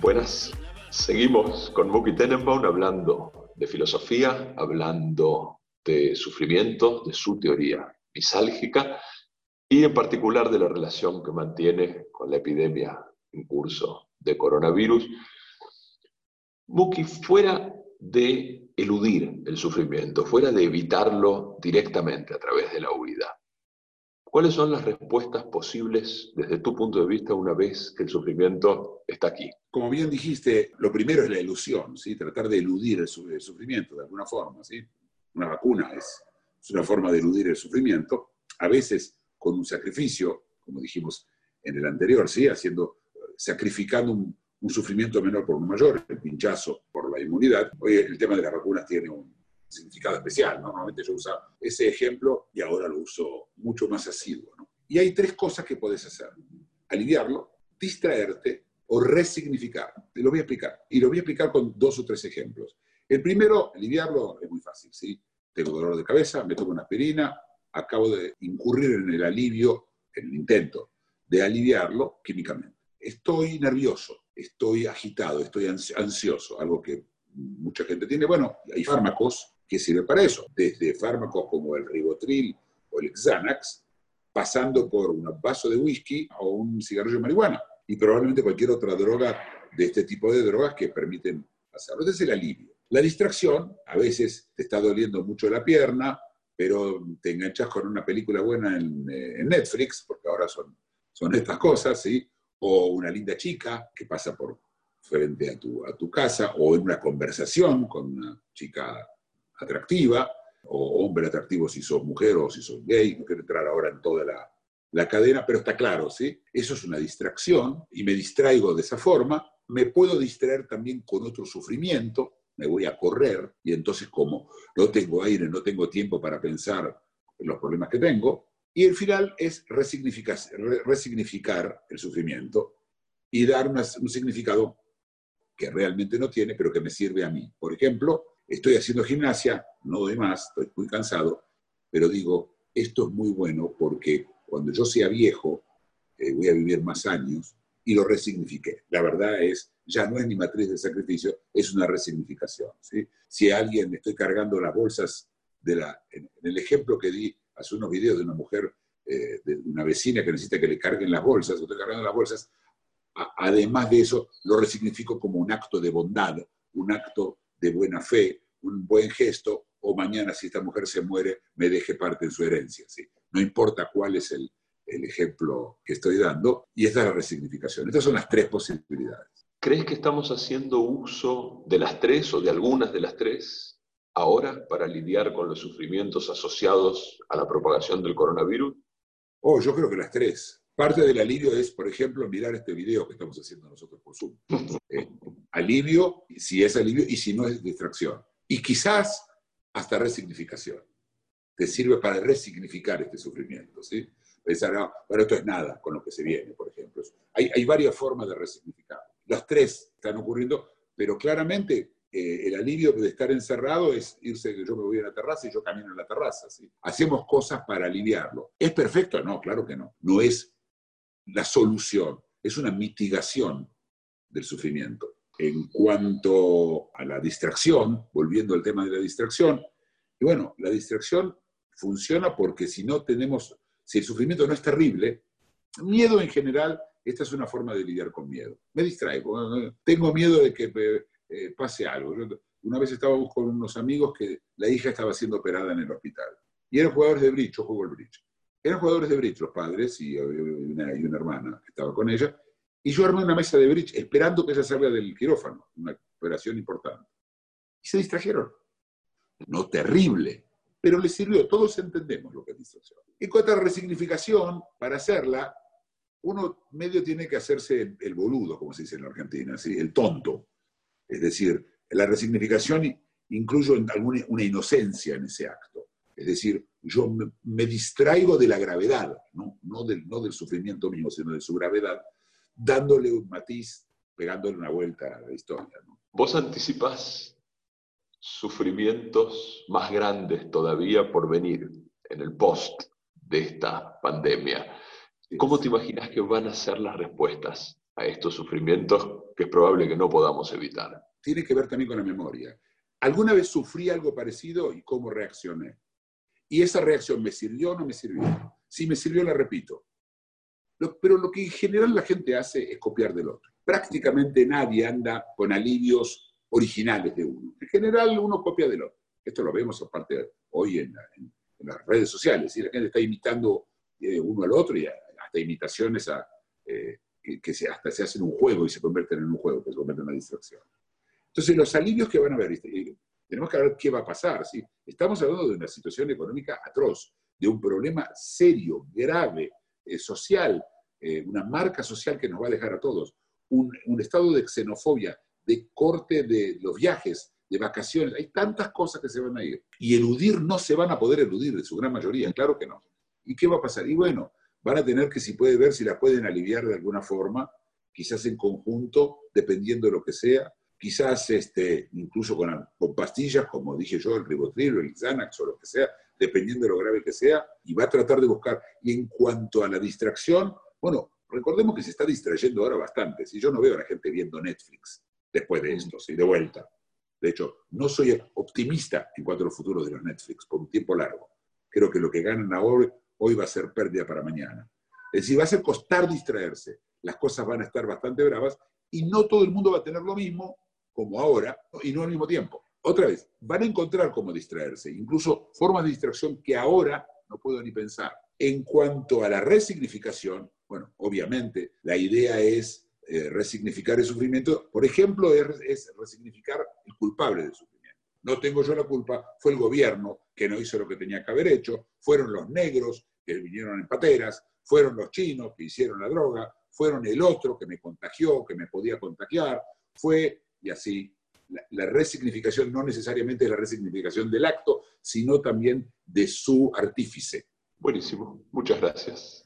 Buenas, seguimos con Muki Tenenbaum hablando de filosofía, hablando de sufrimiento, de su teoría misálgica y en particular de la relación que mantiene con la epidemia en curso de coronavirus. Muki, fuera de eludir el sufrimiento, fuera de evitarlo directamente a través de la huida, ¿cuáles son las respuestas posibles desde tu punto de vista una vez que el sufrimiento está aquí? Como bien dijiste, lo primero es la ilusión, ¿sí? tratar de eludir el sufrimiento de alguna forma. ¿sí? Una vacuna es, es una forma de eludir el sufrimiento, a veces con un sacrificio, como dijimos en el anterior, ¿sí? Haciendo, sacrificando un, sufrimiento menor por un mayor, el pinchazo por la inmunidad. Hoy el tema de las vacunas tiene un significado especial, ¿no? Normalmente yo usaba ese ejemplo y ahora lo uso mucho más asiduo. Y hay tres cosas que puedes hacer. Aliviarlo, distraerte o resignificar. Te lo voy a explicar. Y lo voy a explicar con dos o tres ejemplos. El primero, aliviarlo, es muy fácil, ¿sí? Tengo dolor de cabeza, me tomo una aspirina, acabo de incurrir en el alivio, en el intento de aliviarlo químicamente. Estoy nervioso, estoy agitado, estoy ansi- ansioso, algo que mucha gente tiene. Bueno, hay fármacos que sirven para eso, desde fármacos como el ribotril o el Xanax, pasando por un vaso de whisky o un cigarrillo de marihuana y probablemente cualquier otra droga de este tipo de drogas que permiten hacerlo. Ese es el alivio. La distracción, a veces te está doliendo mucho la pierna, pero te enganchas con una película buena en, eh, en Netflix, porque ahora son, son estas cosas, ¿sí? O una linda chica que pasa por frente a tu, a tu casa, o en una conversación con una chica atractiva, o hombre atractivo si sos mujer o si sos gay, no quiero entrar ahora en toda la, la cadena, pero está claro, ¿sí? Eso es una distracción y me distraigo de esa forma. Me puedo distraer también con otro sufrimiento, me voy a correr y entonces como no tengo aire, no tengo tiempo para pensar en los problemas que tengo. Y el final es resignificar, re- resignificar el sufrimiento y dar un significado que realmente no tiene, pero que me sirve a mí. Por ejemplo, estoy haciendo gimnasia, no doy más, estoy muy cansado, pero digo, esto es muy bueno porque cuando yo sea viejo, eh, voy a vivir más años y lo resignifiqué. La verdad es, ya no es ni matriz de sacrificio, es una resignificación. ¿sí? Si a alguien estoy cargando las bolsas de la, en, el ejemplo que di hace unos videos de una mujer, eh, de una vecina que necesita que le carguen las bolsas, estoy cargando las bolsas, a- además de eso, lo resignifico como un acto de bondad, un acto de buena fe, un buen gesto, o mañana si esta mujer se muere, me deje parte en su herencia. ¿sí? No importa cuál es el, el ejemplo que estoy dando, y esta es la resignificación. Estas son las tres posibilidades. ¿Crees que estamos haciendo uso de las tres o de algunas de las tres ahora para lidiar con los sufrimientos asociados a la propagación del coronavirus? Oh, yo creo que las tres. Parte del alivio es, por ejemplo, mirar este video que estamos haciendo nosotros por Zoom. Eh, alivio, si es alivio, y si no es distracción. Y quizás hasta resignificación. Te sirve para resignificar este sufrimiento, ¿sí? Pensar, no, bueno, esto es nada con lo que se viene, por ejemplo. Hay, varias formas de resignificar. Las tres están ocurriendo, pero claramente eh, el alivio de estar encerrado es irse, yo me voy a la terraza y yo camino en la terraza. Hacemos cosas para aliviarlo. ¿Es perfecto? No, claro que no. No es la solución, es una mitigación del sufrimiento. En cuanto a la distracción, volviendo al tema de la distracción, y bueno, la distracción funciona porque si no tenemos, si el sufrimiento no es terrible, miedo en general, esta es una forma de lidiar con miedo. Me distraigo, tengo miedo de que eh, pase algo. Yo- una vez estábamos con unos amigos que la hija estaba siendo operada en el hospital. Y eran jugadores de bridge, yo juego el bridge. Eran jugadores de bridge los padres y, eh, una, y una hermana que estaba con ella. Y yo armé una mesa de bridge esperando que ella salga del quirófano, una operación importante. Y se distrajeron. No terrible, pero les sirvió. Todos entendemos lo que es distracción. En cuanto a la resignificación, para hacerla, uno medio tiene que hacerse el, boludo, como se dice en la Argentina, ¿sí? el tonto. Es decir, la resignificación incluye alguna, una inocencia en ese acto. Es decir, yo me, distraigo de la gravedad, ¿no? no del, no del sufrimiento mismo, sino de su gravedad, dándole un matiz, pegándole una vuelta a la historia. Vos anticipás sufrimientos más grandes todavía por venir en el post de esta pandemia. ¿Cómo te imaginas que van a ser las respuestas a estos sufrimientos que es probable que no podamos evitar? Tiene que ver también con la memoria. ¿Alguna vez sufrí algo parecido y cómo reaccioné? Y esa reacción me sirvió o no me sirvió. Si me sirvió, la repito. Pero lo que en general la gente hace es copiar del otro. Prácticamente nadie anda con alivios originales de uno. En general uno copia del otro. Esto lo vemos aparte hoy en, las redes sociales. y La gente está imitando eh, uno al otro y hasta imitaciones a, eh, que, se, hasta se hacen un juego y se convierten en un juego, que se convierte en una distracción. Entonces los alivios que van a haber, tenemos que ver qué va a pasar. ¿sí? Estamos hablando de una situación económica atroz, de un problema serio, grave, eh, social, una marca social que nos va a dejar a todos, un, un estado de xenofobia de corte de los viajes, de vacaciones. Hay tantas cosas que se van a ir. Y eludir no se van a poder eludir, de su gran mayoría, claro que no. ¿Y qué va a pasar? Y bueno, van a tener que, si puede ver, si la pueden aliviar de alguna forma, quizás en conjunto, dependiendo de lo que sea, quizás este, incluso con, con pastillas, como dije yo, el ribotril o el Xanax o lo que sea, dependiendo de lo grave que sea, y va a tratar de buscar. Y en cuanto a la distracción, bueno, recordemos que se está distrayendo ahora bastante. Si yo no veo a la gente viendo Netflix, después de esto, ¿sí? de vuelta. De hecho, no soy optimista en cuanto al futuro de los Netflix por un tiempo largo. Creo que lo que ganan ahora, hoy va a ser pérdida para mañana. Es decir, va a ser costar distraerse. Las cosas van a estar bastante bravas y no todo el mundo va a tener lo mismo como ahora y no al mismo tiempo. Otra vez, van a encontrar cómo distraerse, incluso formas de distracción que ahora no puedo ni pensar. En cuanto a la resignificación, bueno, obviamente la idea es eh, resignificar el sufrimiento, por ejemplo, es, resignificar el culpable del sufrimiento. No tengo yo la culpa, fue el gobierno que no hizo lo que tenía que haber hecho, fueron los negros que vinieron en pateras, fueron los chinos que hicieron la droga, fueron el otro que me contagió, que me podía contagiar, fue, y así, la, resignificación no necesariamente es la resignificación del acto, sino también de su artífice. Buenísimo, muchas gracias.